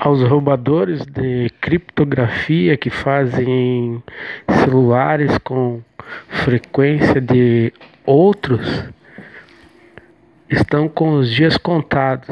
aos roubadores de criptografia que fazem celulares com frequência de outros estão com os dias contados.